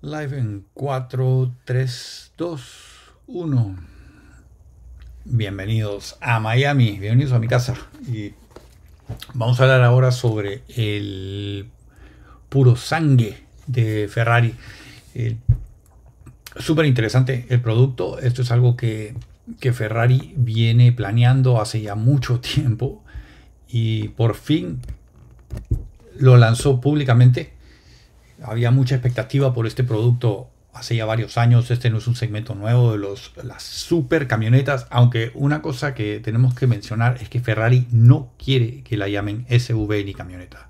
Live en 4, 3, 2, 1. Bienvenidos a Miami, bienvenidos a mi casa. Y vamos a hablar ahora sobre el puro sangue de Ferrari. Súper interesante el producto. Esto es algo que, que Ferrari viene planeando hace ya mucho tiempo y por fin lo lanzó públicamente había mucha expectativa por este producto hace ya varios años. Este no es un segmento nuevo de los, las super camionetas, aunque una cosa que tenemos que mencionar es que Ferrari no quiere que la llamen SUV ni camioneta.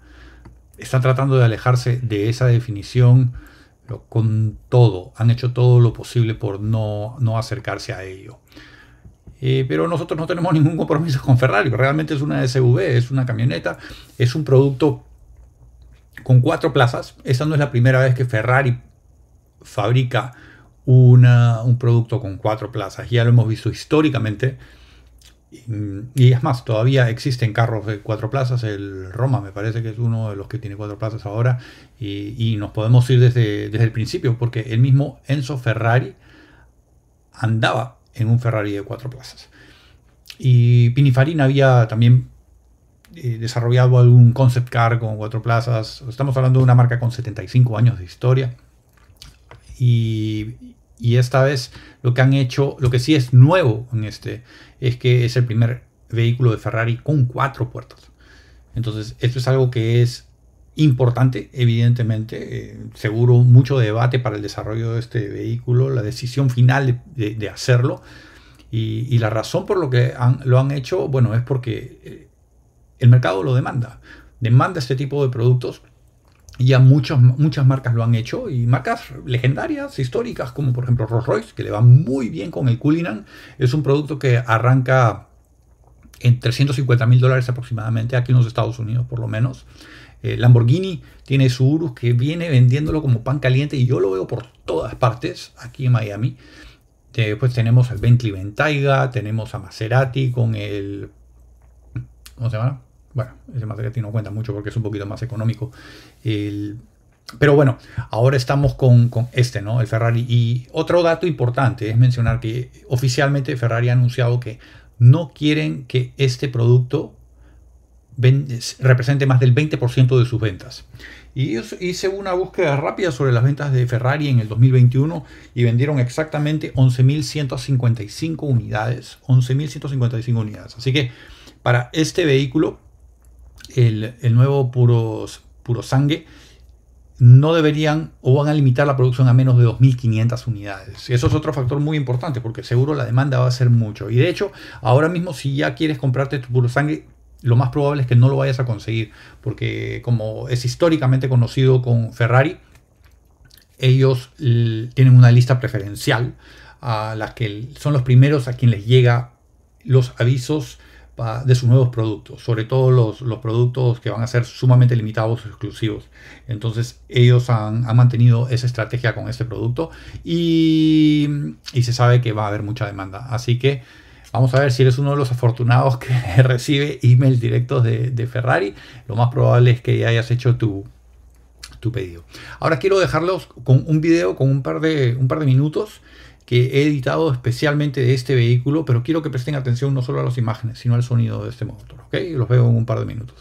Están tratando de alejarse de esa definición con todo. Han hecho todo lo posible por no, no acercarse a ello. Eh, pero nosotros no tenemos ningún compromiso con Ferrari. Realmente es una SUV, es una camioneta, es un producto con cuatro plazas. Esta no es la primera vez que Ferrari fabrica un producto con cuatro plazas. Ya lo hemos visto históricamente. Y, es más, todavía existen carros de cuatro plazas. El Roma me parece que es uno de los que tiene cuatro plazas ahora. Y, nos podemos ir desde, desde el principio, porque el mismo Enzo Ferrari andaba en un Ferrari de cuatro plazas. Y Pininfarina había también eh, desarrollado algún concept car con cuatro plazas. Estamos hablando de una marca con 75 años de historia. Y, esta vez lo que han hecho, lo que sí es nuevo en este, es que es el primer vehículo de Ferrari con cuatro puertas. Entonces, esto es algo que es importante, evidentemente. Eh, seguro mucho debate para el desarrollo de este vehículo, la decisión final de, hacerlo. Y, la razón por lo que lo han hecho, bueno, es porque eh, el mercado lo demanda. Demanda este tipo de productos. Y ya muchas marcas lo han hecho. Y marcas legendarias, históricas, como por ejemplo Rolls Royce, que le va muy bien con el Cullinan. Es un producto que arranca en 350 mil dólares aproximadamente, aquí en los Estados Unidos por lo menos. Eh, Lamborghini tiene su Urus que viene vendiéndolo como pan caliente y yo lo veo por todas partes aquí en Miami. Después tenemos al Bentley Bentayga, tenemos a Maserati con el... ¿Cómo se llama? Bueno, ese Maserati no cuenta mucho porque es un poquito más económico. pero bueno, ahora estamos con, este, ¿no? El Ferrari. Y otro dato importante es mencionar que oficialmente Ferrari ha anunciado que no quieren que este producto represente más del 20% de sus ventas. Y hice una búsqueda rápida sobre las ventas de Ferrari en el 2021 y vendieron exactamente 11.155 unidades. 11.155 unidades. Así que para este vehículo el, nuevo puro sangue, no deberían o van a limitar la producción a menos de 2.500 unidades. Eso es otro factor muy importante porque seguro la demanda va a ser mucho. Y de hecho, ahora mismo si ya quieres comprarte tu puro sangue, lo más probable es que no lo vayas a conseguir porque como es históricamente conocido con Ferrari, ellos tienen una lista preferencial a la que son los primeros a quien les llega los avisos de sus nuevos productos, sobre todo los, los, productos que van a ser sumamente limitados o exclusivos. Entonces ellos han, mantenido esa estrategia con este producto y, y, se sabe que va a haber mucha demanda. Así que vamos a ver si eres uno de los afortunados que recibe email directos de, de Ferrari. Lo más probable es que ya hayas hecho tu, tu pedido. Ahora quiero dejarlos con un video con un par de, un par de minutos que he editado especialmente de este vehículo, pero quiero que presten atención no solo a las imágenes, sino al sonido de este motor. ¿ok? Los veo en un par de minutos.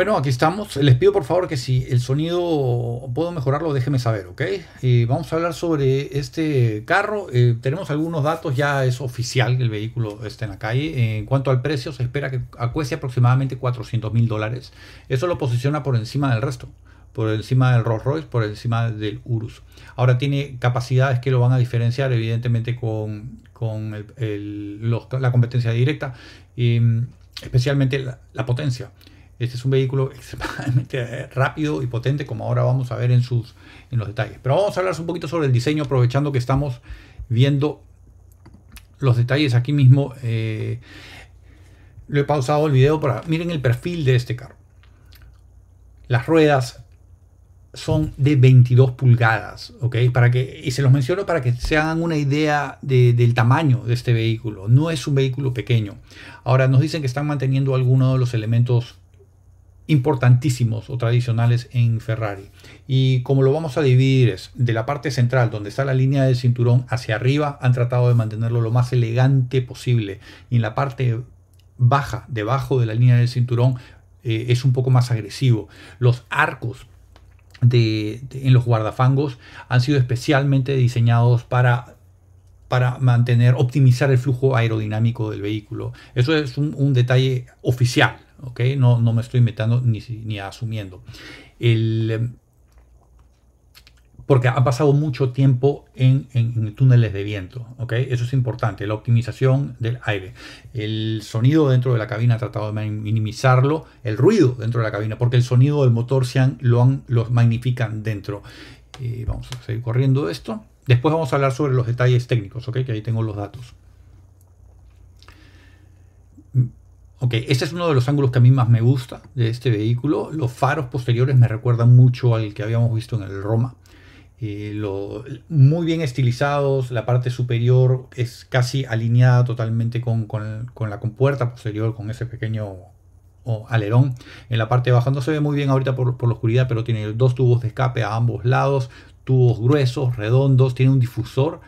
Bueno, aquí estamos. Les pido por favor que si el sonido puedo mejorarlo, déjenme saber, ¿ok? Vamos a hablar sobre este carro. Eh, tenemos algunos datos, ya es oficial que el vehículo está en la calle. En cuanto al precio, se espera que cueste aproximadamente 400 mil dólares. Eso lo posiciona por encima del resto, por encima del Rolls Royce, por encima del Urus. Ahora tiene capacidades que lo van a diferenciar, evidentemente, con, con la competencia directa, y, mm, especialmente la potencia. Este es un vehículo extremadamente rápido y potente, como ahora vamos a ver en, sus, en los detalles. Pero vamos a hablar un poquito sobre el diseño, aprovechando que estamos viendo los detalles aquí mismo. Eh, lo he pausado el video para... Miren el perfil de este carro. Las ruedas son de 22 pulgadas, ¿ok? Para que, y se los menciono para que se hagan una idea del tamaño de este vehículo. No es un vehículo pequeño. Ahora nos dicen que están manteniendo algunos de los elementos importantísimos o tradicionales en Ferrari. Y como lo vamos a dividir es de la parte central, donde está la línea del cinturón, hacia arriba, han tratado de mantenerlo lo más elegante posible. Y en la parte baja, debajo de la línea del cinturón, eh, es un poco más agresivo. Los arcos de, en los guardafangos han sido especialmente diseñados para para mantener, optimizar el flujo aerodinámico del vehículo. Eso es un detalle oficial, no, no me estoy metiendo ni, ni asumiendo. El, porque ha pasado mucho tiempo en, túneles de viento, ¿ok? Eso es importante, la optimización del aire. El sonido dentro de la cabina ha tratado de minimizarlo, el ruido dentro de la cabina, porque el sonido del motor se han, lo, han, magnifican dentro. vamos a seguir corriendo esto. Después vamos a hablar sobre los detalles técnicos, ¿ok? Que ahí tengo los datos. Ok, este es uno de los ángulos que a mí más me gusta de este vehículo. Los faros posteriores me recuerdan mucho al que habíamos visto en el Roma. Eh, lo, muy bien estilizados, la parte superior es casi alineada totalmente con, la compuerta posterior, con ese pequeño alerón. En la parte baja no se ve muy bien ahorita por, por la oscuridad, pero tiene dos tubos de escape a ambos lados, tubos gruesos, redondos, tiene un difusor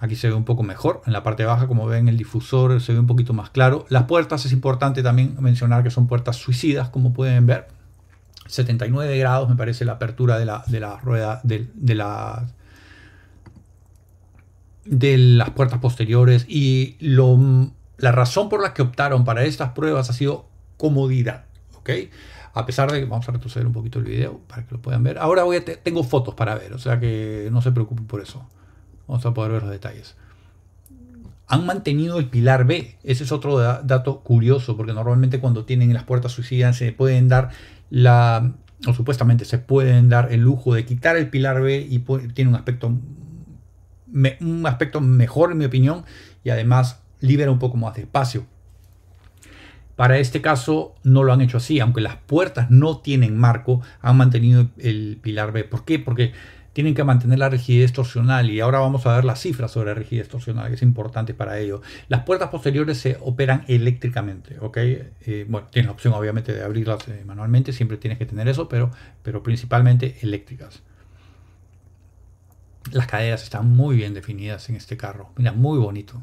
Aquí se ve un poco mejor. En la parte baja, como ven, el difusor se ve un poquito más claro. Las puertas es importante también mencionar que son puertas suicidas, como pueden ver. 79 grados me parece la apertura de la, de la rueda de, la, de las puertas posteriores. Y la razón por la que optaron para estas pruebas ha sido comodidad. ¿ok? A pesar de que vamos a retroceder un poquito el video para que lo puedan ver. Ahora voy a tengo fotos para ver, o sea que no se preocupen por eso. Vamos a poder ver los detalles. Han mantenido el pilar B. Ese es otro dato curioso, porque normalmente cuando tienen las puertas suicidas se pueden dar la, o supuestamente se pueden dar el lujo de quitar el pilar B y tiene un aspecto, un aspecto mejor en mi opinión y además libera un poco más de espacio. Para este caso no lo han hecho así, aunque las puertas no tienen marco, han mantenido el pilar B. ¿Por qué? Porque tienen que mantener la rigidez torsional y ahora vamos a ver las cifras sobre rigidez torsional, que es importante para ello. Las puertas posteriores se operan eléctricamente, ¿ok? Eh, bueno, tienes la opción obviamente de abrirlas eh, manualmente, siempre tienes que tener eso, pero, pero principalmente eléctricas. Las caderas están muy bien definidas en este carro, mira, muy bonito.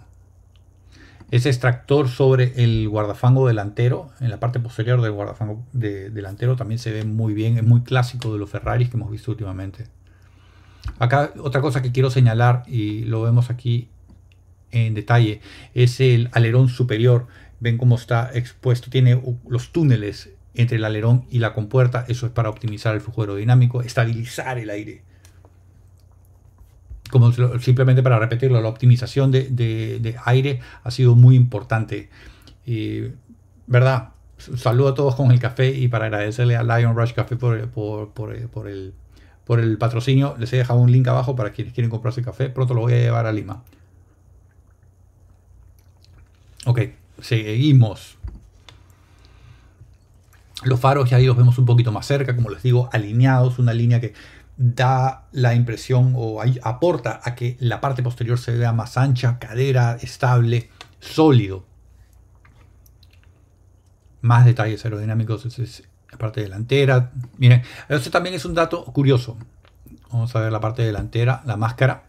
Ese extractor sobre el guardafango delantero, en la parte posterior del guardafango delantero también se ve muy bien, es muy clásico de los Ferraris que hemos visto últimamente. Acá otra cosa que quiero señalar y lo vemos aquí en detalle es el alerón superior. Ven cómo está expuesto, tiene los túneles entre el alerón y la compuerta. Eso es para optimizar el flujo aerodinámico, estabilizar el aire. Como simplemente para repetirlo, la optimización de, aire ha sido muy importante. ¿Verdad? Saludo a todos con el café y para agradecerle a Lion Rush Café por el por el patrocinio. Les he dejado un link abajo para quienes quieren comprarse café. Pronto lo voy a llevar a Lima. Ok, seguimos. Los faros ya ahí los vemos un poquito más cerca, como les digo, alineados, una línea que da la impresión o aporta a que la parte posterior se vea más ancha, cadera estable, sólido. Más detalles aerodinámicos parte delantera. Miren, eso también es un dato curioso. Vamos a ver la parte delantera, la máscara.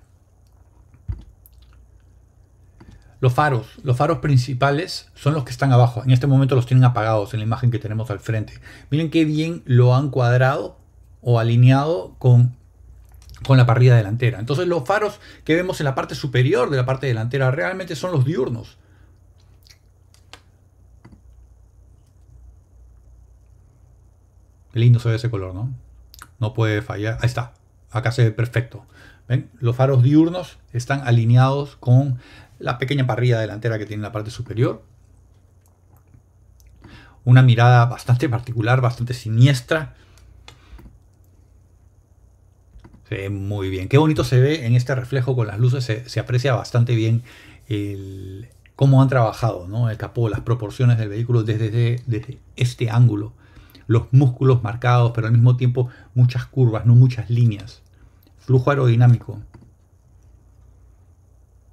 Los faros, los faros principales son los que están abajo. En este momento los tienen apagados en la imagen que tenemos al frente. Miren qué bien lo han cuadrado o alineado con, con la parrilla delantera. Entonces los faros que vemos en la parte superior de la parte delantera realmente son los diurnos. Lindo se ve ese color, ¿no? No puede fallar. Ahí está. Acá se ve perfecto. ¿Ven? Los faros diurnos están alineados con la pequeña parrilla delantera que tiene en la parte superior. Una mirada bastante particular, bastante siniestra. Se ve muy bien. Qué bonito se ve en este reflejo con las luces. Se, aprecia bastante bien cómo han trabajado ¿no? el capó, las proporciones del vehículo desde este ángulo. Los músculos marcados, pero al mismo tiempo muchas curvas, no muchas líneas. Flujo aerodinámico.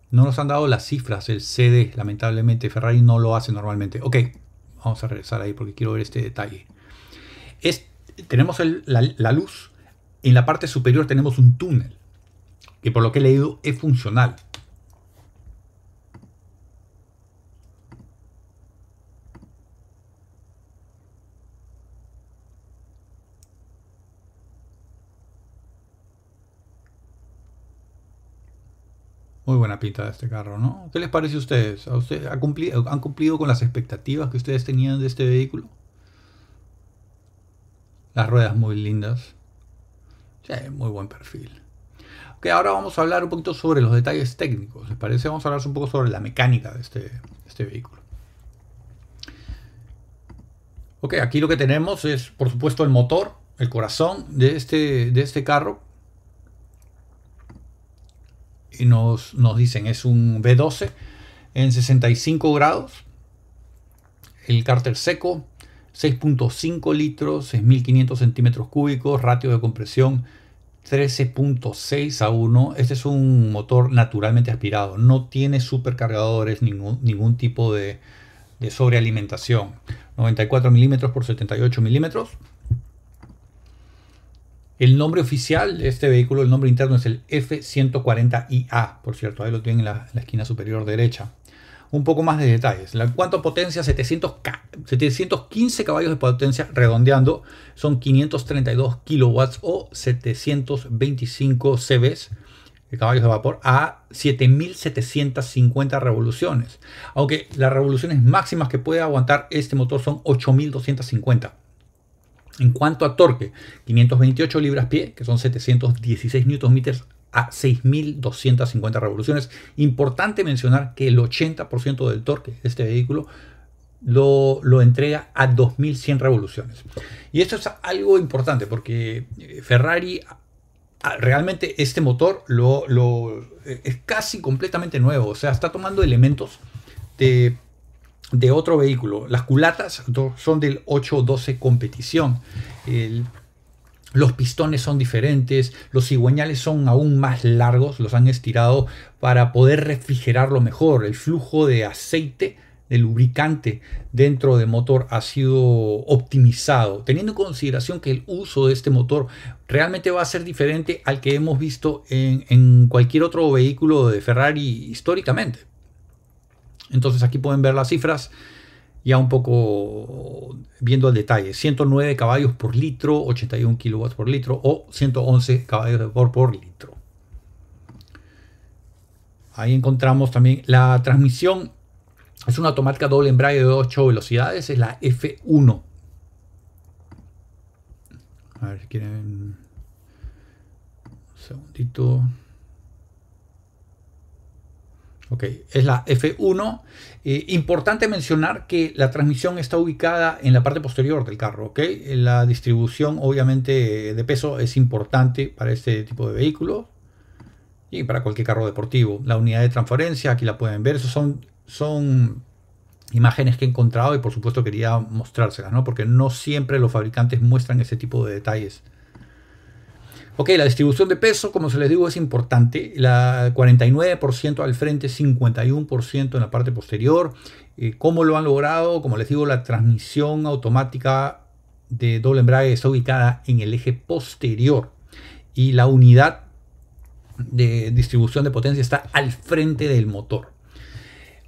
No nos han dado las cifras, el CD, lamentablemente. Ferrari no lo hace normalmente. Ok, vamos a regresar ahí porque quiero ver este detalle. Es, tenemos la, luz. En la parte superior tenemos un túnel, que por lo que he leído es funcional. Muy buena pinta de este carro, ¿no? ¿Qué les parece a ustedes? ¿A ustedes ¿Han cumplido, ¿Han cumplido con las expectativas que ustedes tenían de este vehículo? Las ruedas muy lindas. Sí, muy buen perfil. Ok, ahora vamos a hablar un poquito sobre los detalles técnicos. ¿Les parece? Vamos a hablar un poco sobre la mecánica de este, este vehículo. Ok, aquí lo que tenemos es, por supuesto, el motor, el corazón de este, de este carro, y nos, nos dicen es un B12 en 65 grados. El cárter seco, 6.5 litros, 6.500 centímetros cúbicos, ratio de compresión 13.6 a 1. Este es un motor naturalmente aspirado, no tiene supercargadores, ningún, ningún tipo de, de sobrealimentación. 94 milímetros por 78 milímetros. El nombre oficial de este vehículo, el nombre interno es el F140IA, por cierto, ahí lo tienen en la, esquina superior derecha. Un poco más de detalles. La cuanto potencia, 700 715 caballos de potencia, redondeando, son 532 kilowatts o 725 CVs de caballos de vapor a 7750 revoluciones. Aunque las revoluciones máximas que puede aguantar este motor son 8250. En cuanto a torque, 528 libras-pie, que son 716 Nm a 6.250 revoluciones. Importante mencionar que el 80% del torque de este vehículo lo, lo, entrega a 2100 revoluciones. Y esto es algo importante porque eh, Ferrari realmente este motor lo, lo, eh, es casi completamente nuevo. O sea, está tomando elementos de de otro vehículo. Las culatas son del 812 competición. los pistones son diferentes, los cigüeñales son aún más largos, los han estirado para poder refrigerarlo mejor. El flujo de aceite, de lubricante dentro del motor ha sido optimizado, teniendo en consideración que el uso de este motor realmente va a ser diferente al que hemos visto en cualquier otro vehículo de Ferrari históricamente. Entonces aquí pueden ver las cifras ya un poco viendo el detalle. 109 caballos por litro, 81 kilowatts por litro o 111 caballos de vapor por litro. Ahí encontramos también la transmisión. Es una automática doble embrague de 8 velocidades, es la F1. A ver si quieren. Un segundito. Ok, es la F1. Eh, importante mencionar que la transmisión está ubicada en la parte posterior del carro. ¿ok? La distribución obviamente de peso es importante para este tipo de vehículos y para cualquier carro deportivo. La unidad de transferencia, aquí la pueden ver, Esos son, son imágenes que he encontrado y por supuesto quería mostrárselas, ¿no? porque no siempre los fabricantes muestran ese tipo de detalles. Ok, la distribución de peso, como se les digo, es importante. La 49% al frente, 51% en la parte posterior. Eh, ¿Cómo lo han logrado? Como les digo, la transmisión automática de doble embrague está ubicada en el eje posterior y la unidad de distribución de potencia está al frente del motor.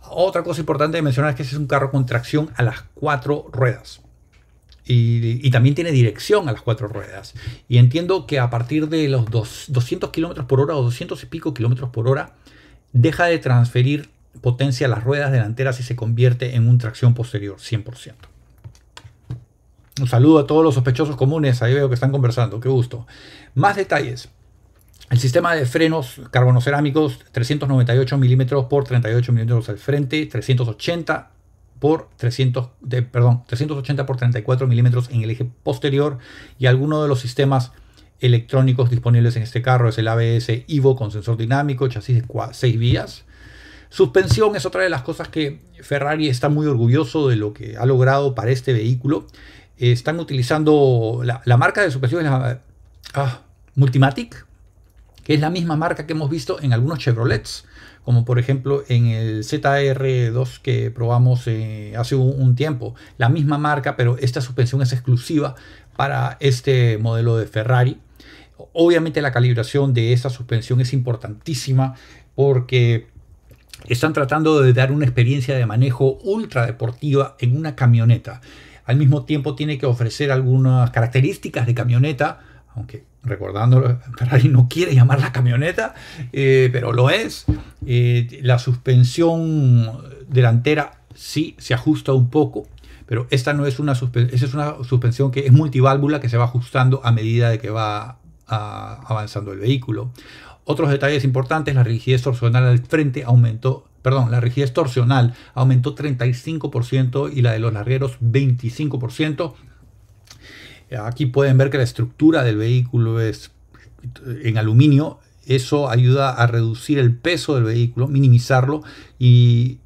Otra cosa importante de mencionar es que ese es un carro con tracción a las cuatro ruedas. Y, también tiene dirección a las cuatro ruedas. Y entiendo que a partir de los 200 kilómetros por hora o 200 y pico kilómetros por hora, deja de transferir potencia a las ruedas delanteras y se convierte en un tracción posterior 100%. Un saludo a todos los sospechosos comunes, ahí veo que están conversando, qué gusto. Más detalles. El sistema de frenos carbonocerámicos 398 milímetros por 38 milímetros al frente, 380 por 300, de, perdón, 380 por 34 milímetros en el eje posterior y alguno de los sistemas electrónicos disponibles en este carro es el ABS Ivo con sensor dinámico, chasis de 6 vías. Suspensión es otra de las cosas que Ferrari está muy orgulloso de lo que ha logrado para este vehículo. Están utilizando la, marca de suspensión es la ah, Multimatic, que es la misma marca que hemos visto en algunos Chevrolets, como por ejemplo en el ZR2 que probamos eh, hace un, tiempo. La misma marca, pero esta suspensión es exclusiva para este modelo de Ferrari. Obviamente la calibración de esta suspensión es importantísima porque están tratando de dar una experiencia de manejo ultra deportiva en una camioneta. Al mismo tiempo tiene que ofrecer algunas características de camioneta, aunque recordando, Ferrari no quiere llamar la camioneta, eh, pero lo es. Eh, la suspensión delantera sí se ajusta un poco, pero esta no es una suspensión, es una suspensión que es multiválvula que se va ajustando a medida de que va avanzando el vehículo. Otros detalles importantes, la rigidez torsional al frente aumentó, perdón, la rigidez torsional aumentó 35% y la de los largueros 25%. Aquí pueden ver que la estructura del vehículo es en aluminio. Eso ayuda a reducir el peso del vehículo, minimizarlo y,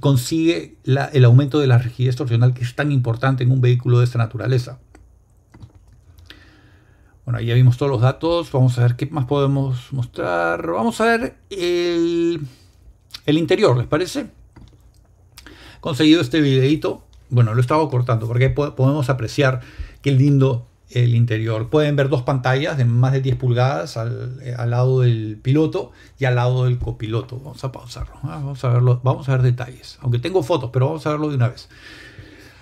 consigue el aumento de la rigidez torsional que es tan importante en un vehículo de esta naturaleza. Bueno, ya vimos todos los datos. Vamos a ver qué más podemos mostrar. Vamos a ver el, el interior, ¿les parece? Conseguido este videito. Bueno, lo he estado cortando porque podemos apreciar Qué lindo el interior. Pueden ver dos pantallas de más de 10 pulgadas eh, al, lado del piloto y al lado del copiloto. Vamos a pausarlo. ¿ah? Vamos a verlo. Vamos a ver detalles. Aunque tengo fotos, pero vamos a verlo de una vez.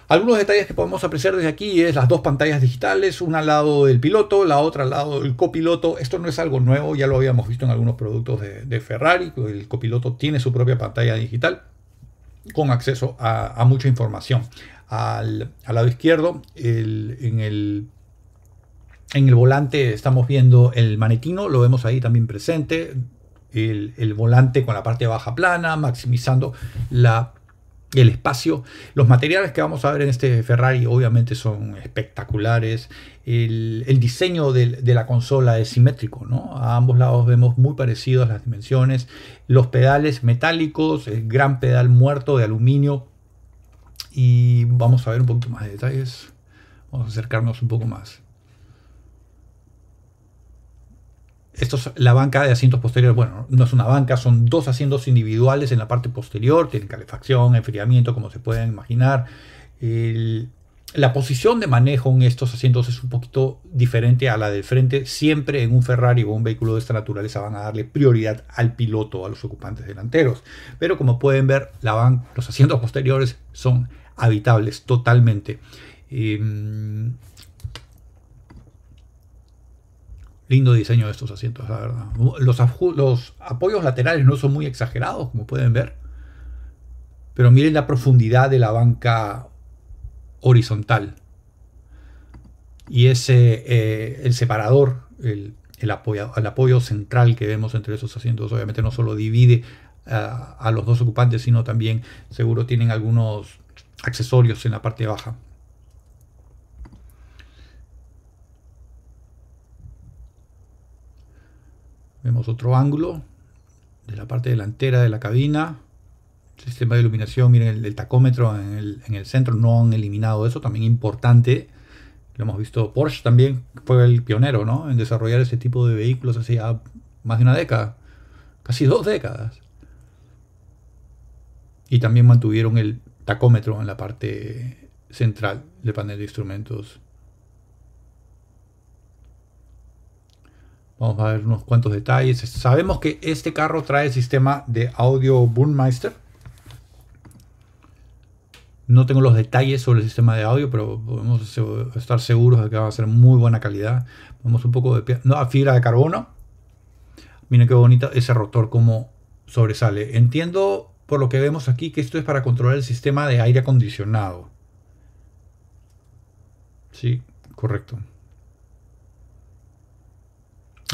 Algunos detalles que podemos apreciar desde aquí es las dos pantallas digitales, una al lado del piloto, la otra al lado del copiloto. Esto no es algo nuevo, ya lo habíamos visto en algunos productos de, Ferrari. El copiloto tiene su propia pantalla digital con acceso a mucha información al, lado izquierdo, en, el, en el volante estamos viendo el manetino, lo vemos ahí también presente, el, volante con la parte baja plana, maximizando la, el espacio. Los materiales que vamos a ver en este Ferrari obviamente son espectaculares. El, diseño de, la consola es simétrico, ¿no? A ambos lados vemos muy parecidas las dimensiones. Los pedales metálicos, el gran pedal muerto de aluminio y vamos a ver un poquito más de detalles. Vamos a acercarnos un poco más. Esto es la banca de asientos posteriores. Bueno, no es una banca, son dos asientos individuales en la parte posterior. Tienen calefacción, enfriamiento, como se pueden imaginar. La posición de manejo en estos asientos es un poquito diferente a la del frente. Siempre en un Ferrari o un vehículo de esta naturaleza van a darle prioridad al piloto, a los ocupantes delanteros. Pero como pueden ver, la los asientos posteriores son habitables totalmente. Em, lindo diseño de estos asientos, la verdad. Los, los apoyos laterales no son muy exagerados, como pueden ver. Pero miren la profundidad de la banca horizontal. Y ese, eh, el separador, el, apoyo, el, apoyo, central que vemos entre esos asientos, obviamente no solo divide a los dos ocupantes, sino también seguro tienen algunos accesorios en la parte baja. Vemos otro ángulo de la parte delantera de la cabina. Sistema de iluminación, miren el, tacómetro en el, centro, no han eliminado eso, también importante. Lo hemos visto, Porsche también fue el pionero ¿no? en desarrollar ese tipo de vehículos hace ya más de una década, casi dos décadas. Y también mantuvieron el tacómetro en la parte central del panel de instrumentos. Vamos a ver unos cuantos detalles. Sabemos que este carro trae sistema de audio Burmeister No tengo los detalles sobre el sistema de audio, pero podemos estar seguros de que va a ser muy buena calidad. Vemos un poco de no, fibra de carbono. Miren qué bonita ese rotor como sobresale. Entiendo por lo que vemos aquí que esto es para controlar el sistema de aire acondicionado. Sí, correcto.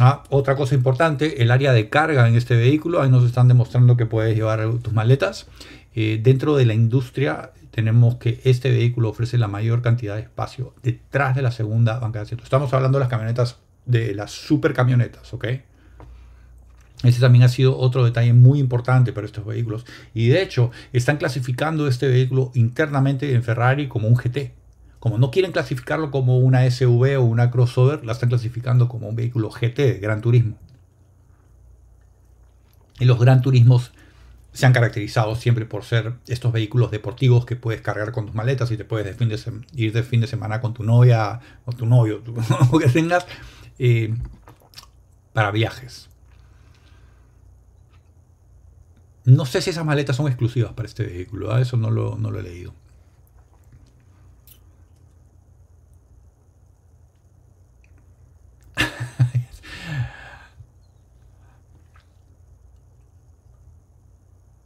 Ah, otra cosa importante, el área de carga en este vehículo. Ahí nos están demostrando que puedes llevar tus maletas. Eh, dentro de la industria tenemos que este vehículo ofrece la mayor cantidad de espacio detrás de la segunda banca de asientos. Estamos hablando de las camionetas, de las super camionetas, ¿ok? Ese también ha sido otro detalle muy importante para estos vehículos. Y de hecho, están clasificando este vehículo internamente en Ferrari como un GT. Como no quieren clasificarlo como una SUV o una crossover, la están clasificando como un vehículo GT, Gran Turismo. Y los Gran Turismos se han caracterizado siempre por ser estos vehículos deportivos que puedes cargar con tus maletas y te puedes ir de fin de semana con tu novia o tu novio, o que tengas, eh, para viajes. No sé si esas maletas son exclusivas para este vehículo, ¿ah? eso no no lo he leído.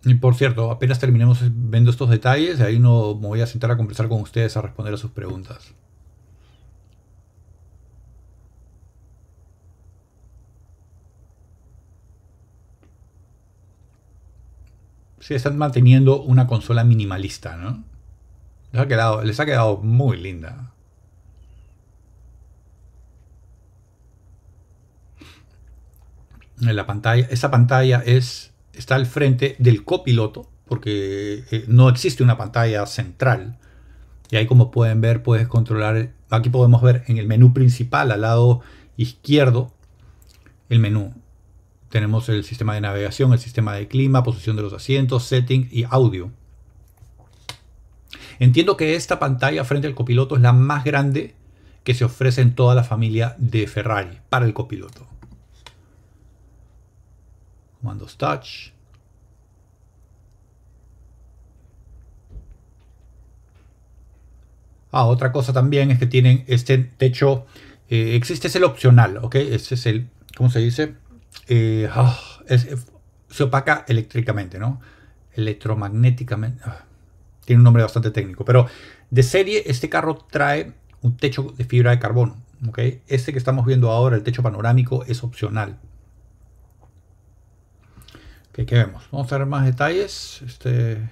Y por cierto, apenas terminemos viendo estos detalles, ahí no me voy a sentar a conversar con ustedes a responder a sus preguntas. Sí, están manteniendo una consola minimalista, ¿no? Les ha quedado, les ha quedado muy linda. En la pantalla, esa pantalla es está al frente del copiloto, porque eh, no existe una pantalla central. Y ahí como pueden ver, puedes controlar, aquí podemos ver en el menú principal, al lado izquierdo, el menú. Tenemos el sistema de navegación, el sistema de clima, posición de los asientos, setting y audio. Entiendo que esta pantalla frente al copiloto es la más grande que se ofrece en toda la familia de Ferrari para el copiloto. Comandos touch. Ah, otra cosa también es que tienen este techo. Eh, existe es el opcional, ¿ok? Este es el, ¿cómo se dice? Eh, ah, se opaca eléctricamente, ¿no? Electromagnéticamente. Ah, tiene un nombre bastante técnico, pero de serie este carro trae un techo de fibra de carbono, ¿ok? Este que estamos viendo ahora, el techo panorámico, es opcional. ¿Qué vemos? Vamos a ver más detalles. Este,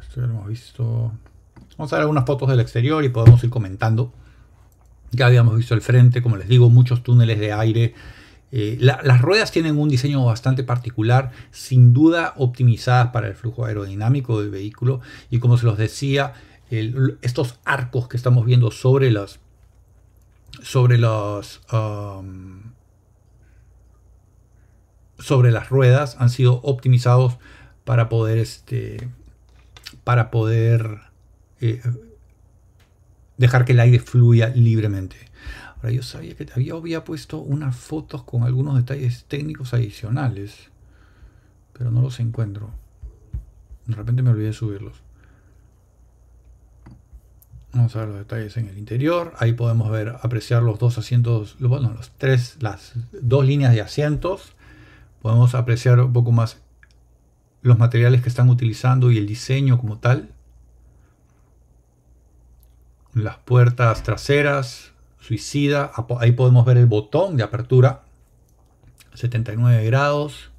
este lo hemos visto. Vamos a ver algunas fotos del exterior y podemos ir comentando. Ya habíamos visto el frente, como les digo, muchos túneles de aire. Eh, las ruedas tienen un diseño bastante particular, sin duda optimizadas para el flujo aerodinámico del vehículo. Y como se los decía, estos arcos que estamos viendo sobre las sobre los um, sobre las ruedas han sido optimizados para poder este para poder eh, dejar que el aire fluya libremente. Ahora yo sabía que había, había puesto unas fotos con algunos detalles técnicos adicionales, pero no los encuentro. De repente me olvidé de subirlos. Vamos a ver los detalles en el interior. Ahí podemos ver, apreciar los dos asientos, bueno, los tres, las dos líneas de asientos podemos apreciar un poco más los materiales que están utilizando y el diseño como tal. Las puertas traseras, suicida, ahí podemos ver el botón de apertura, 79 grados.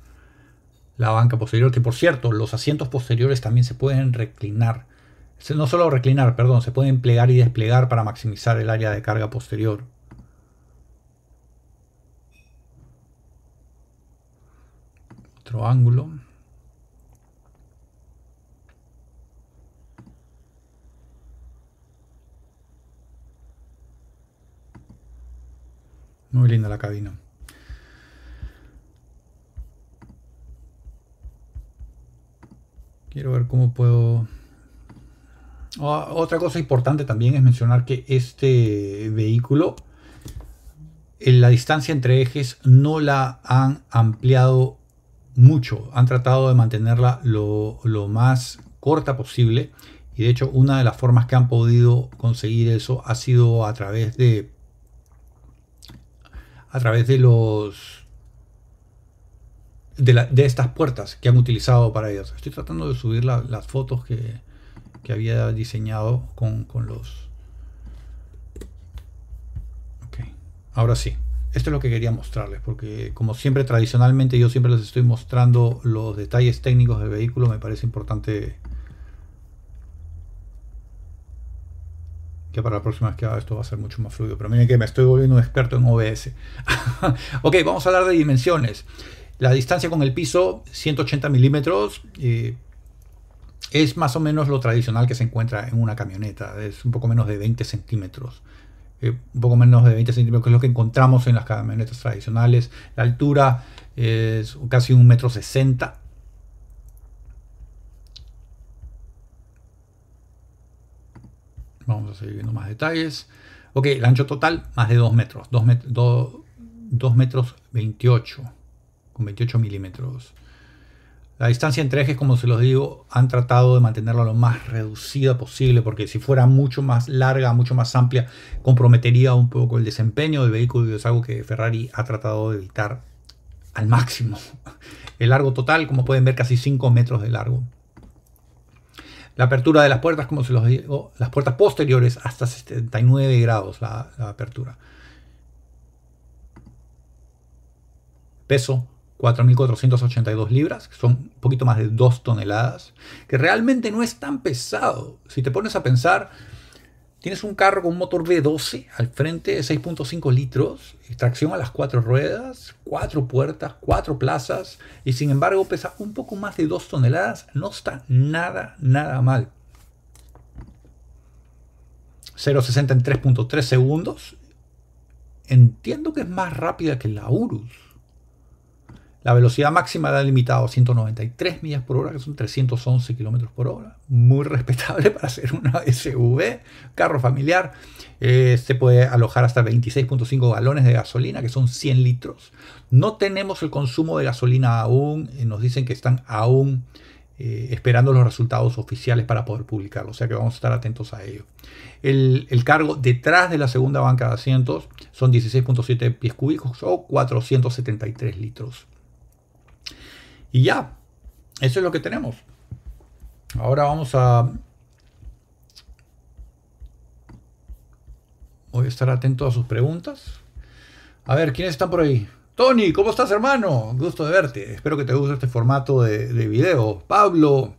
La banca posterior, que por cierto, los asientos posteriores también se pueden reclinar. No solo reclinar, perdón, se pueden plegar y desplegar para maximizar el área de carga posterior. otro ángulo. Muy linda la cabina. Quiero ver cómo puedo... Ah, otra cosa importante también es mencionar que este vehículo, en la distancia entre ejes no la han ampliado mucho, han tratado de mantenerla lo, lo más corta posible y de hecho una de las formas que han podido conseguir eso ha sido a través de a través de los de, estas puertas que han utilizado para ellos. Estoy tratando de subir las fotos que, que había diseñado con, con los... Ok, ahora sí. Esto es lo que quería mostrarles, porque como siempre tradicionalmente yo siempre les estoy mostrando los detalles técnicos del vehículo, me parece importante que para la próxima vez que haga esto va a ser mucho más fluido. Pero miren que me estoy volviendo un experto en OBS. ok, vamos a hablar de dimensiones. La distancia con el piso, 180 milímetros, es más o menos lo tradicional que se encuentra en una camioneta. Es un poco menos de 20 centímetros. Eh, un poco menos de 20 centímetros, que es lo que encontramos en las camionetas tradicionales. La altura es casi un metro sesenta. Vamos a seguir viendo más detalles. Ok, el ancho total, más de 2 metros. 2 metros 28 con 28 milímetros. La distancia entre ejes, como se los digo, han tratado de mantenerla lo más reducida posible, porque si fuera mucho más larga, mucho más amplia, comprometería un poco el desempeño del vehículo y es algo que Ferrari ha tratado de evitar al máximo. El largo total, como pueden ver, casi 5 metros de largo. La apertura de las puertas, como se los digo, las puertas posteriores hasta 79 grados la, apertura. Peso 4.482 libras, que son un poquito más de 2 toneladas, que realmente no es tan pesado. Si te pones a pensar, tienes un carro con un motor V12 al frente de 6.5 litros, tracción a las cuatro ruedas, cuatro puertas, cuatro plazas, y sin embargo pesa un poco más de 2 toneladas, no está nada, nada mal. 0.60 en 3.3 segundos. Entiendo que es más rápida que la Urus la velocidad máxima la ha limitado a 193 millas por hora, que son 311 kilómetros por hora. Muy respetable para ser una SUV, carro familiar. Eh, se puede alojar hasta 26.5 galones de gasolina, que son 100 litros. No tenemos el consumo de gasolina aún. Eh, nos dicen que están aún eh, esperando los resultados oficiales para poder publicarlo. O sea que vamos a estar atentos a ello. El, el cargo detrás de la segunda banca de asientos son 16.7 pies cúbicos o 473 litros. Y ya, eso es lo que tenemos. Ahora vamos a... Voy a estar atento a sus preguntas. A ver, ¿quiénes están por ahí? Tony, ¿cómo estás, hermano? Gusto de verte. Espero que te guste este formato de, de video. Pablo,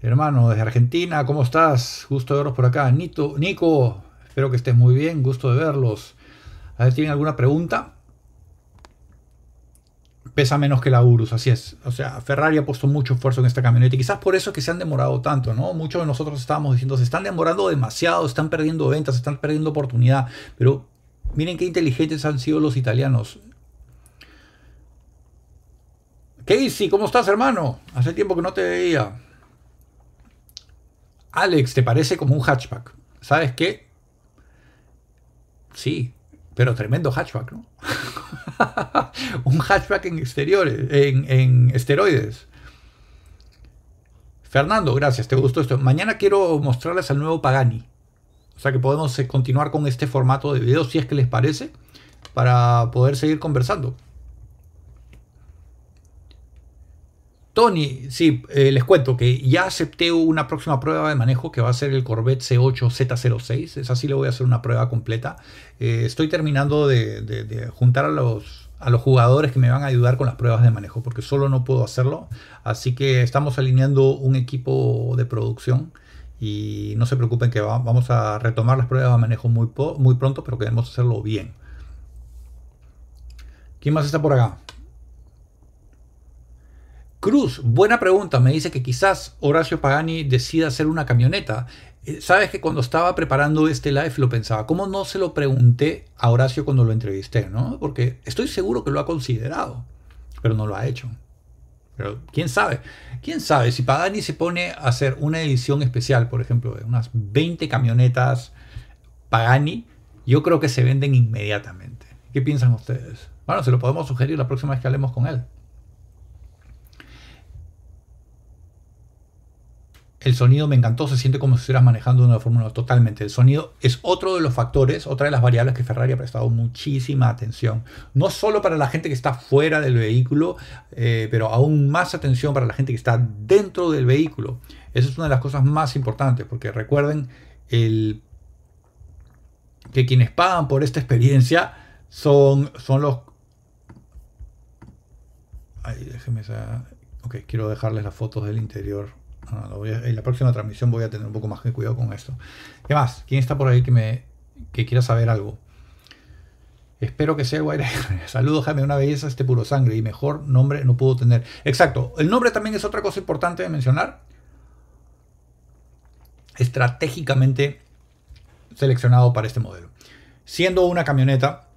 hermano, desde Argentina, ¿cómo estás? Gusto de verlos por acá. Nito, Nico, espero que estés muy bien. Gusto de verlos. A ver, ¿tienen alguna pregunta? Pesa menos que la Urus, así es. O sea, Ferrari ha puesto mucho esfuerzo en esta camioneta y quizás por eso es que se han demorado tanto, ¿no? Muchos de nosotros estábamos diciendo, se están demorando demasiado, están perdiendo ventas, están perdiendo oportunidad, pero miren qué inteligentes han sido los italianos. Casey, ¿cómo estás, hermano? Hace tiempo que no te veía. Alex, ¿te parece como un hatchback? ¿Sabes qué? Sí, pero tremendo hatchback, ¿no? un hatchback en exteriores, en, esteroides. Fernando, gracias, te gustó esto. Mañana quiero mostrarles al nuevo Pagani. O sea que podemos eh, continuar con este formato de video si es que les parece, para poder seguir conversando. Tony, sí, eh, les cuento que ya acepté una próxima prueba de manejo que va a ser el Corvette C8Z06. Es así, le voy a hacer una prueba completa. Eh, estoy terminando de, juntar a los, a los jugadores que me van a ayudar con las pruebas de manejo, porque solo no puedo hacerlo. Así que estamos alineando un equipo de producción y no se preocupen que vamos a retomar las pruebas de manejo muy, muy pronto, pero queremos hacerlo bien. ¿Quién más está por acá? Cruz, buena pregunta. Me dice que quizás Horacio Pagani decida hacer una camioneta. Eh, sabes que cuando estaba preparando este live lo pensaba. ¿Cómo no se lo pregunté a Horacio cuando lo entrevisté? ¿no? Porque estoy seguro que lo ha considerado, pero no lo ha hecho. Pero quién sabe, quién sabe si Pagani se pone a hacer una edición especial, por ejemplo, de unas 20 camionetas Pagani, yo creo que se venden inmediatamente. ¿Qué piensan ustedes? Bueno, se lo podemos sugerir la próxima vez que hablemos con él. El sonido me encantó, se siente como si estuvieras manejando una Fórmula totalmente. El sonido es otro de los factores, otra de las variables que Ferrari ha prestado muchísima atención. No solo para la gente que está fuera del vehículo, eh, pero aún más atención para la gente que está dentro del vehículo. Esa es una de las cosas más importantes, porque recuerden el, que quienes pagan por esta experiencia son, son los... Ay, déjenme... Ok, quiero dejarles las fotos del interior en la próxima transmisión voy a tener un poco más de cuidado con esto. ¿Qué más? ¿Quién está por ahí que, me, que quiera saber algo? Espero que sea el Guaire. Saludos, Jaime, una belleza este puro sangre y mejor nombre no puedo tener. Exacto, el nombre también es otra cosa importante de mencionar. Estratégicamente seleccionado para este modelo. Siendo una camioneta,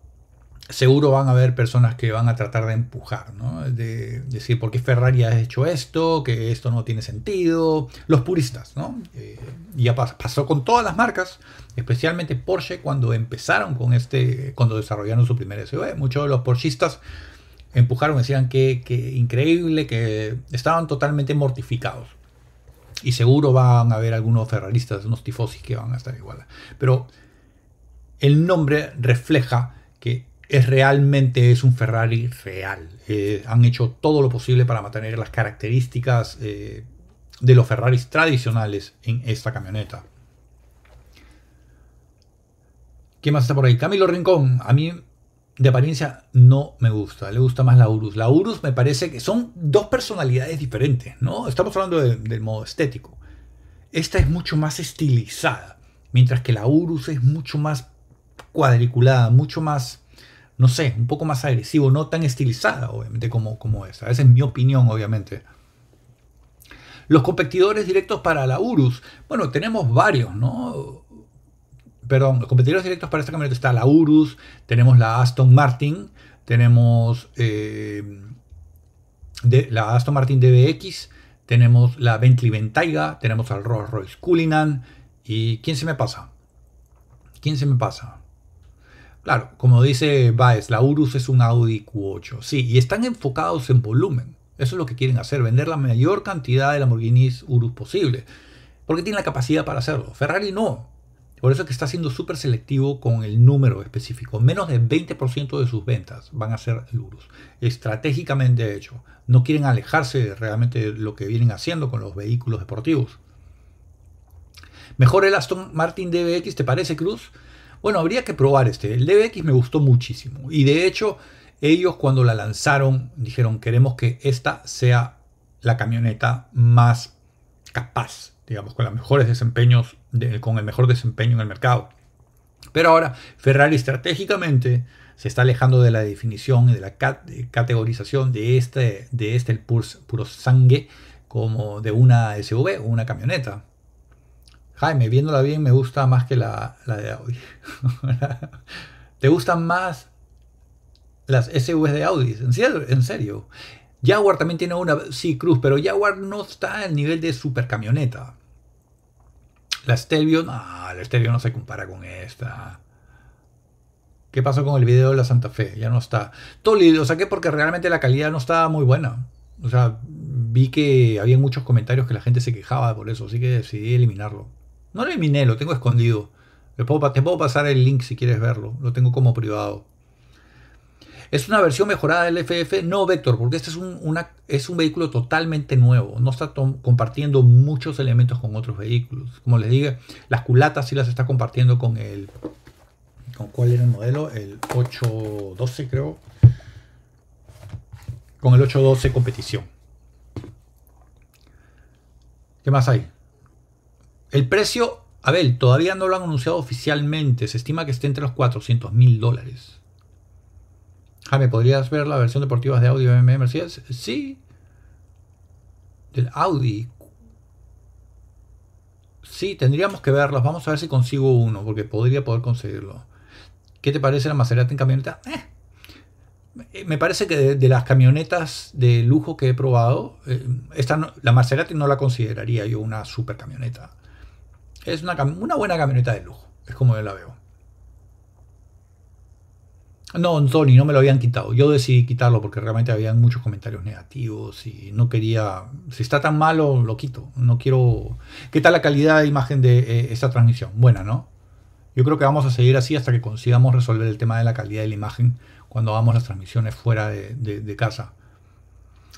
seguro van a haber personas que van a tratar de empujar, ¿no? de decir por qué Ferrari ha hecho esto, que esto no tiene sentido, los puristas, ¿no? Eh, ya pasó con todas las marcas, especialmente Porsche cuando empezaron con este, cuando desarrollaron su primer SUV, muchos de los Porschistas empujaron, decían que, que increíble, que estaban totalmente mortificados. Y seguro van a haber algunos ferraristas, unos tifosis que van a estar igual. Pero el nombre refleja que es realmente es un Ferrari real. Eh, han hecho todo lo posible para mantener las características eh, de los Ferraris tradicionales en esta camioneta. ¿Quién más está por ahí? Camilo Rincón. A mí de apariencia no me gusta. Le gusta más la Urus. La Urus me parece que son dos personalidades diferentes, ¿no? Estamos hablando del modo estético. Esta es mucho más estilizada, mientras que la Urus es mucho más cuadriculada, mucho más no sé, un poco más agresivo, no tan estilizada, obviamente, como, como esa. Esa es mi opinión, obviamente. Los competidores directos para la Urus, bueno, tenemos varios, ¿no? Perdón, los competidores directos para esta camioneta está la Urus, tenemos la Aston Martin, tenemos eh, de, la Aston Martin DBX, tenemos la Bentley Bentayga, tenemos al Rolls Royce Cullinan y ¿quién se me pasa? ¿Quién se me pasa? Claro, como dice Baez, la Urus es un Audi Q8. Sí, y están enfocados en volumen. Eso es lo que quieren hacer, vender la mayor cantidad de Lamborghinis Urus posible. Porque tienen la capacidad para hacerlo. Ferrari no. Por eso es que está siendo súper selectivo con el número específico. Menos del 20% de sus ventas van a ser el Urus. Estratégicamente hecho. No quieren alejarse realmente de lo que vienen haciendo con los vehículos deportivos. Mejor el Aston Martin DBX, ¿te parece, Cruz? Bueno, habría que probar este. El DBX me gustó muchísimo. Y de hecho, ellos cuando la lanzaron dijeron, queremos que esta sea la camioneta más capaz, digamos, con los mejores desempeños, con el mejor desempeño en el mercado. Pero ahora Ferrari estratégicamente se está alejando de la definición y de la categorización de este, de este el puro sangue como de una SUV o una camioneta. Jaime, viéndola bien me gusta más que la, de Audi. ¿Te gustan más las SUVs de Audi? ¿En serio? ¿En serio? Jaguar también tiene una, sí, Cruz, pero Jaguar no está al nivel de super camioneta. La Stelvio, no, la Stelvio no se compara con esta. ¿Qué pasó con el video de la Santa Fe? Ya no está. Todo lo saqué porque realmente la calidad no estaba muy buena. O sea, vi que había muchos comentarios que la gente se quejaba por eso, así que decidí eliminarlo. No lo eliminé, lo tengo escondido. te puedo pasar el link si quieres verlo. Lo tengo como privado. Es una versión mejorada del FF, no Vector, porque este es un, es un vehículo totalmente nuevo. No está compartiendo muchos elementos con otros vehículos. Como les dije, las culatas sí las está compartiendo con el. ¿Con cuál era el modelo? El 812, creo. Con el 812 competición. ¿Qué más hay? El precio, a ver, todavía no lo han anunciado oficialmente. Se estima que esté entre los 400 mil dólares. Jaime, ¿podrías ver la versión deportiva de Audi BMW Mercedes? Sí. Del Audi. Sí, tendríamos que verlos. Vamos a ver si consigo uno, porque podría poder conseguirlo. ¿Qué te parece la Maserati en camioneta? Eh. Me parece que de, las camionetas de lujo que he probado, eh, esta la Maserati no la consideraría yo una super camioneta. Es una, buena camioneta de lujo, es como yo la veo. No, Tony, no me lo habían quitado. Yo decidí quitarlo porque realmente había muchos comentarios negativos y no quería. Si está tan malo, lo quito. No quiero. ¿Qué tal la calidad de imagen de eh, esta transmisión? Buena, ¿no? Yo creo que vamos a seguir así hasta que consigamos resolver el tema de la calidad de la imagen cuando hagamos las transmisiones fuera de, casa.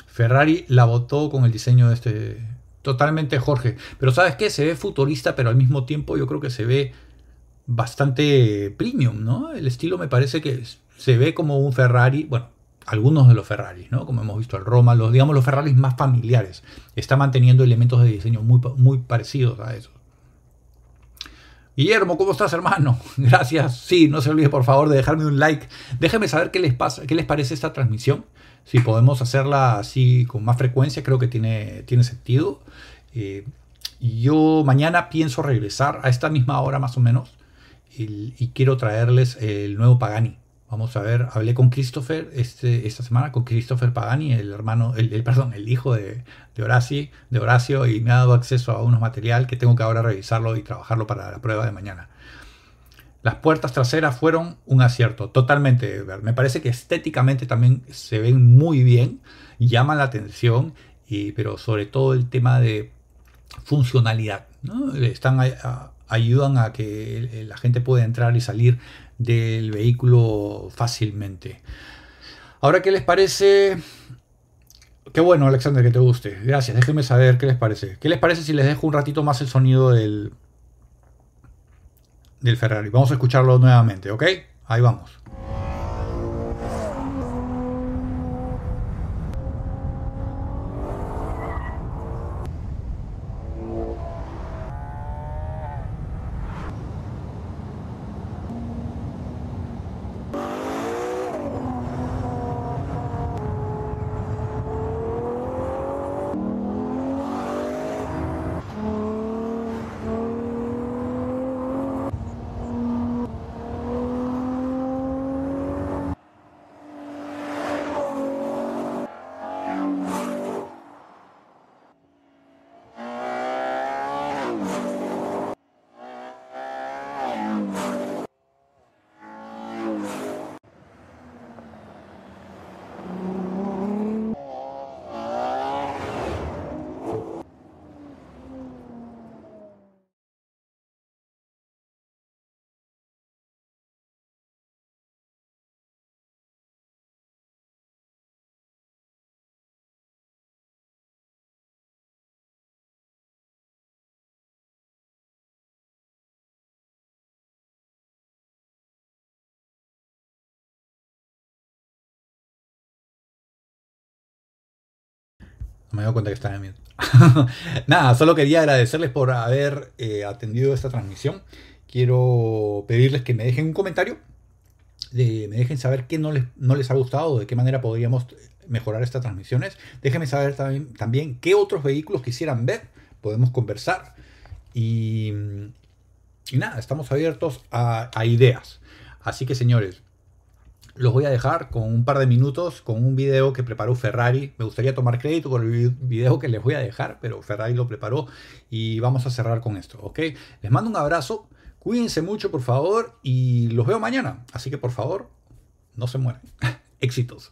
Ferrari la votó con el diseño de este. Totalmente Jorge. Pero ¿sabes qué? Se ve futurista, pero al mismo tiempo yo creo que se ve bastante premium, ¿no? El estilo me parece que se ve como un Ferrari, bueno, algunos de los Ferraris, ¿no? Como hemos visto el Roma, los, digamos, los Ferraris más familiares. Está manteniendo elementos de diseño muy, muy parecidos a esos. Guillermo, ¿cómo estás, hermano? Gracias. Sí, no se olvide, por favor, de dejarme un like. Déjenme saber qué les pasa, qué les parece esta transmisión. Si podemos hacerla así con más frecuencia, creo que tiene, tiene sentido. Eh, yo mañana pienso regresar a esta misma hora más o menos y quiero traerles el nuevo Pagani. Vamos a ver, hablé con Christopher este, esta semana, con Christopher Pagani, el hermano, el, perdón, el hijo de, de, Horacio, de Horacio, y me ha dado acceso a unos material que tengo que ahora revisarlo y trabajarlo para la prueba de mañana. Las puertas traseras fueron un acierto, totalmente. Me parece que estéticamente también se ven muy bien, llaman la atención, y, pero sobre todo el tema de funcionalidad. Están, ayudan a que la gente pueda entrar y salir del vehículo fácilmente. Ahora, ¿qué les parece? Qué bueno, Alexander, que te guste. Gracias, déjenme saber qué les parece. ¿Qué les parece si les dejo un ratito más el sonido del, del Ferrari? Vamos a escucharlo nuevamente, ¿ok? Ahí vamos. Me doy cuenta que están en mute. Nada, solo quería agradecerles por haber eh, atendido esta transmisión. Quiero pedirles que me dejen un comentario, me dejen saber qué no les, no les ha gustado, de qué manera podríamos mejorar estas transmisiones. Déjenme saber también, también qué otros vehículos quisieran ver, podemos conversar. Y, nada, estamos abiertos a ideas. Así que señores, los voy a dejar con un par de minutos con un video que preparó Ferrari. Me gustaría tomar crédito por el video que les voy a dejar, pero Ferrari lo preparó y vamos a cerrar con esto, ¿ok? Les mando un abrazo, cuídense mucho por favor y los veo mañana. Así que por favor, no se mueran. Éxitos.